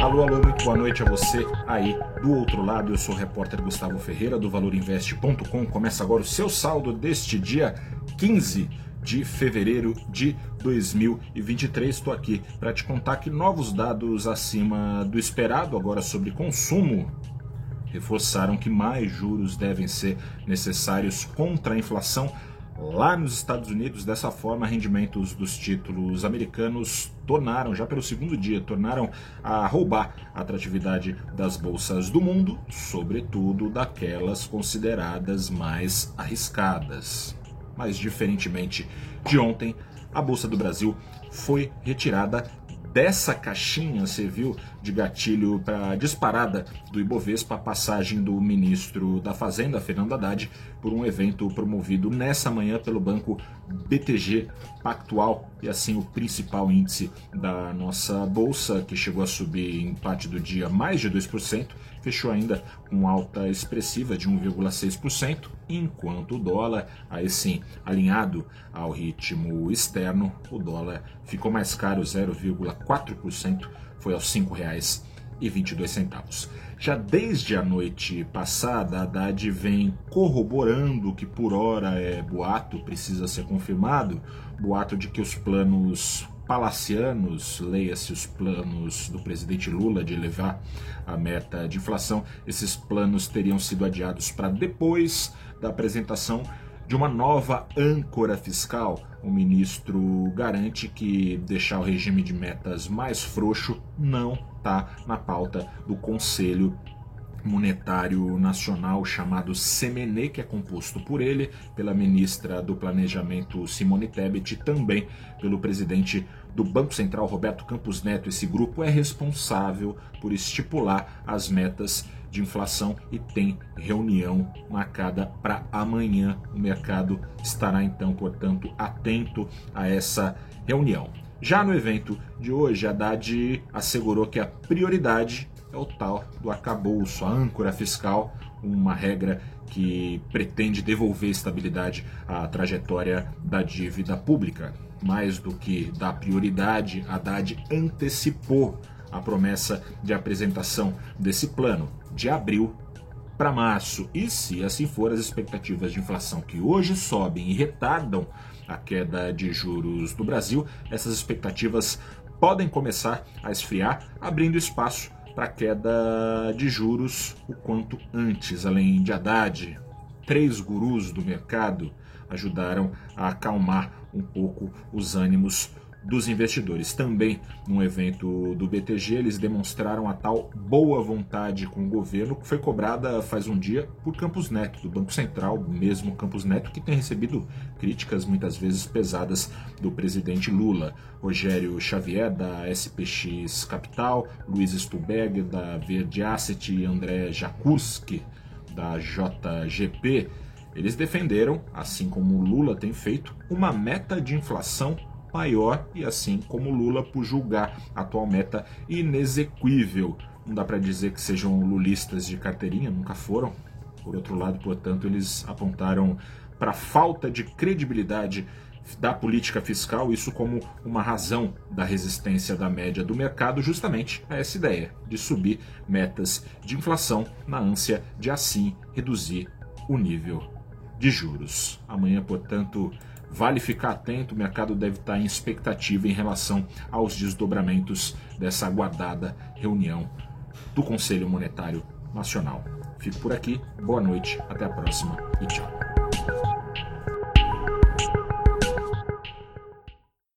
Alô, alô, muito boa noite a você aí do outro lado. Eu sou o repórter Gustavo Ferreira do ValorInvest.com. Começa agora o seu saldo deste dia 15 de fevereiro de 2023. Estou aqui para te contar que novos dados acima do esperado agora sobre consumo reforçaram que mais juros devem ser necessários contra a inflação lá nos Estados Unidos. Dessa forma, rendimentos dos títulos americanos tornaram, já pelo segundo dia, tornaram a roubar a atratividade das bolsas do mundo, sobretudo daquelas consideradas mais arriscadas. Mas, diferentemente de ontem, a Bolsa do Brasil foi retirada dessa caixinha serviu de gatilho para a disparada do Ibovespa, a passagem do ministro da Fazenda, Fernando Haddad, por um evento promovido nessa manhã pelo banco BTG Pactual, e assim o principal índice da nossa bolsa, que chegou a subir em parte do dia mais de 2%, fechou ainda com alta expressiva de 1,6%, enquanto o dólar, aí sim, alinhado ao ritmo externo, o dólar ficou mais caro, 0,4%, foi aos R$ 5,22. Já desde a noite passada, Haddad vem corroborando que por hora é boato, precisa ser confirmado, boato de que os planos palacianos, leia-se os planos do presidente Lula de elevar a meta de inflação, esses planos teriam sido adiados para depois da apresentação de uma nova âncora fiscal. O ministro garante que deixar o regime de metas mais frouxo não está na pauta do Conselho Monetário Nacional chamado Semene, que é composto por ele, pela ministra do Planejamento Simone Tebet e também pelo presidente do Banco Central Roberto Campos Neto. Esse grupo é responsável por estipular as metas de inflação e tem reunião marcada para amanhã. O mercado estará então, portanto, atento a essa reunião. Já no evento de hoje, Haddad assegurou que a prioridade é o tal do arcabouço, a âncora fiscal, uma regra que pretende devolver estabilidade à trajetória da dívida pública. Mais do que dar prioridade, Haddad antecipou a promessa de apresentação desse plano de abril para março. E se assim for, as expectativas de inflação que hoje sobem e retardam a queda de juros do Brasil, essas expectativas podem começar a esfriar, abrindo espaço para queda de juros o quanto antes. Além de Haddad, três gurus do mercado ajudaram a acalmar um pouco os ânimos dos investidores. Também num evento do BTG, eles demonstraram a tal boa vontade com o governo que foi cobrada faz um dia por Campos Neto, do Banco Central, mesmo Campos Neto, que tem recebido críticas muitas vezes pesadas do presidente Lula. Rogério Xavier, da SPX Capital, Luiz Stuberger, da Verde Asset e André Jakuski, da JGP. Eles defenderam, assim como Lula tem feito, uma meta de inflação maior e assim como Lula por julgar a atual meta inexequível. Não dá para dizer que sejam lulistas de carteirinha, nunca foram. Por outro lado, portanto, eles apontaram para a falta de credibilidade da política fiscal, isso como uma razão da resistência da média do mercado, justamente a essa ideia de subir metas de inflação na ânsia de assim reduzir o nível de juros. Amanhã, portanto, Vale ficar atento, o mercado deve estar em expectativa em relação aos desdobramentos dessa aguardada reunião do Conselho Monetário Nacional. Fico por aqui, boa noite, até a próxima e tchau.